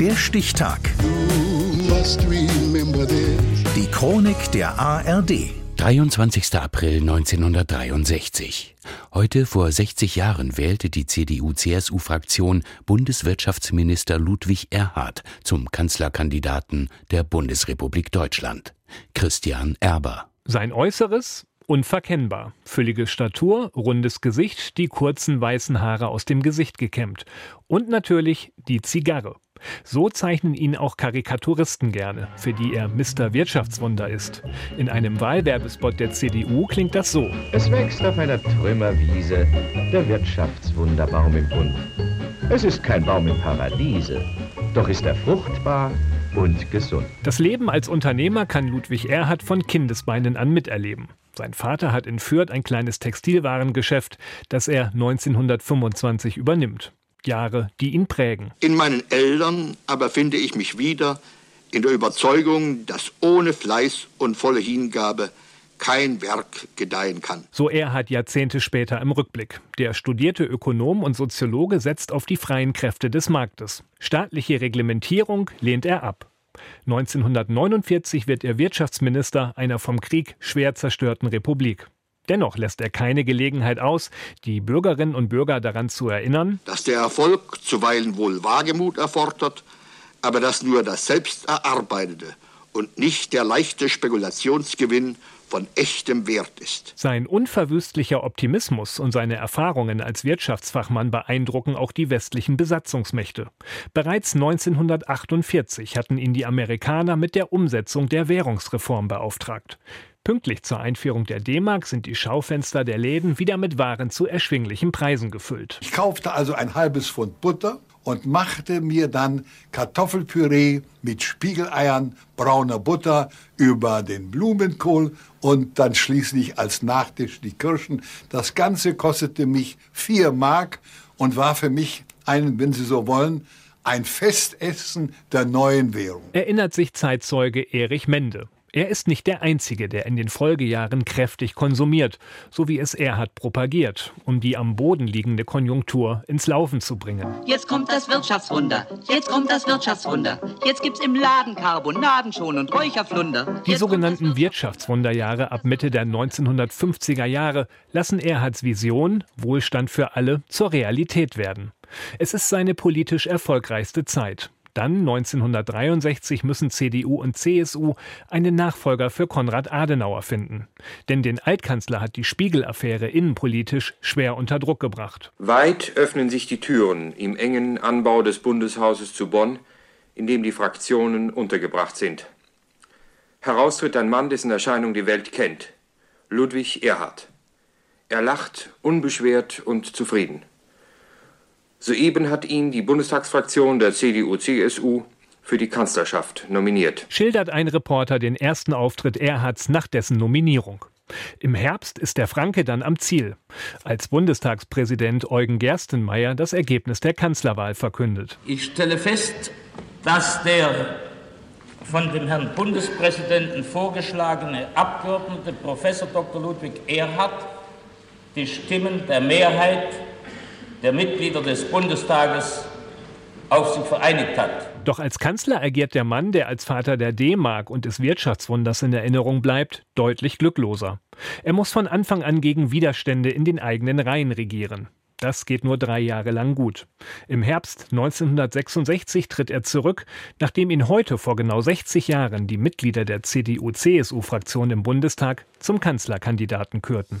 Der Stichtag. Die Chronik der ARD. 23. April 1963. Heute vor 60 Jahren wählte die CDU-CSU-Fraktion Bundeswirtschaftsminister Ludwig Erhard zum Kanzlerkandidaten der Bundesrepublik Deutschland. Christian Erber. Sein Äußeres unverkennbar. Füllige Statur, rundes Gesicht, die kurzen weißen Haare aus dem Gesicht gekämmt. Und natürlich die Zigarre. So zeichnen ihn auch Karikaturisten gerne, für die er Mr. Wirtschaftswunder ist. In einem Wahlwerbespot der CDU klingt das so. Es wächst auf einer Trümmerwiese der Wirtschaftswunderbaum im Bund. Es ist kein Baum im Paradiese, doch ist er fruchtbar und gesund. Das Leben als Unternehmer kann Ludwig Erhard von Kindesbeinen an miterleben. Sein Vater hat in Fürth ein kleines Textilwarengeschäft, das er 1925 übernimmt. Jahre, die ihn prägen. In meinen Eltern aber finde ich mich wieder in der Überzeugung, dass ohne Fleiß und volle Hingabe kein Werk gedeihen kann. So Erhard Jahrzehnte später im Rückblick. Der studierte Ökonom und Soziologe setzt auf die freien Kräfte des Marktes. Staatliche Reglementierung lehnt er ab. 1949 wird er Wirtschaftsminister einer vom Krieg schwer zerstörten Republik. Dennoch lässt er keine Gelegenheit aus, die Bürgerinnen und Bürger daran zu erinnern, dass der Erfolg zuweilen wohl Wagemut erfordert, aber dass nur das selbst erarbeitete und nicht der leichte Spekulationsgewinn von echtem Wert ist. Sein unverwüstlicher Optimismus und seine Erfahrungen als Wirtschaftsfachmann beeindrucken auch die westlichen Besatzungsmächte. Bereits 1948 hatten ihn die Amerikaner mit der Umsetzung der Währungsreform beauftragt. Pünktlich zur Einführung der D-Mark sind die Schaufenster der Läden wieder mit Waren zu erschwinglichen Preisen gefüllt. Ich kaufte also ein halbes Pfund Butter und machte mir dann Kartoffelpüree mit Spiegeleiern, brauner Butter über den Blumenkohl und dann schließlich als Nachtisch die Kirschen. Das Ganze kostete mich vier Mark und war für mich ein, wenn Sie so wollen, ein Festessen der neuen Währung. Erinnert sich Zeitzeuge Erich Mende. Er ist nicht der Einzige, der in den Folgejahren kräftig konsumiert, so wie es Erhard propagiert, um die am Boden liegende Konjunktur ins Laufen zu bringen. Jetzt kommt das Wirtschaftswunder, jetzt kommt das Wirtschaftswunder, jetzt gibt's im Laden Carbonaden schon und Räucherflunder. Die sogenannten Wirtschaftswunderjahre ab Mitte der 1950er Jahre lassen Erhards Vision, Wohlstand für alle, zur Realität werden. Es ist seine politisch erfolgreichste Zeit. Dann 1963 müssen CDU und CSU einen Nachfolger für Konrad Adenauer finden. Denn den Altkanzler hat die Spiegel-Affäre innenpolitisch schwer unter Druck gebracht. Weit öffnen sich die Türen im engen Anbau des Bundeshauses zu Bonn, in dem die Fraktionen untergebracht sind. Heraus tritt ein Mann, dessen Erscheinung die Welt kennt. Ludwig Erhard. Er lacht unbeschwert und zufrieden. Soeben hat ihn die Bundestagsfraktion der CDU-CSU für die Kanzlerschaft nominiert. Schildert ein Reporter den ersten Auftritt Erhards nach dessen Nominierung. Im Herbst ist der Franke dann am Ziel, als Bundestagspräsident Eugen Gerstenmaier das Ergebnis der Kanzlerwahl verkündet. Ich stelle fest, dass der von dem Herrn Bundespräsidenten vorgeschlagene Abgeordnete Professor Dr. Ludwig Erhard die Stimmen der Mehrheit der Mitglieder des Bundestages auf sich vereinigt hat. Doch als Kanzler agiert der Mann, der als Vater der D-Mark und des Wirtschaftswunders in Erinnerung bleibt, deutlich glückloser. Er muss von Anfang an gegen Widerstände in den eigenen Reihen regieren. Das geht nur drei Jahre lang gut. Im Herbst 1966 tritt er zurück, nachdem ihn heute vor genau 60 Jahren die Mitglieder der CDU-CSU-Fraktion im Bundestag zum Kanzlerkandidaten kürten.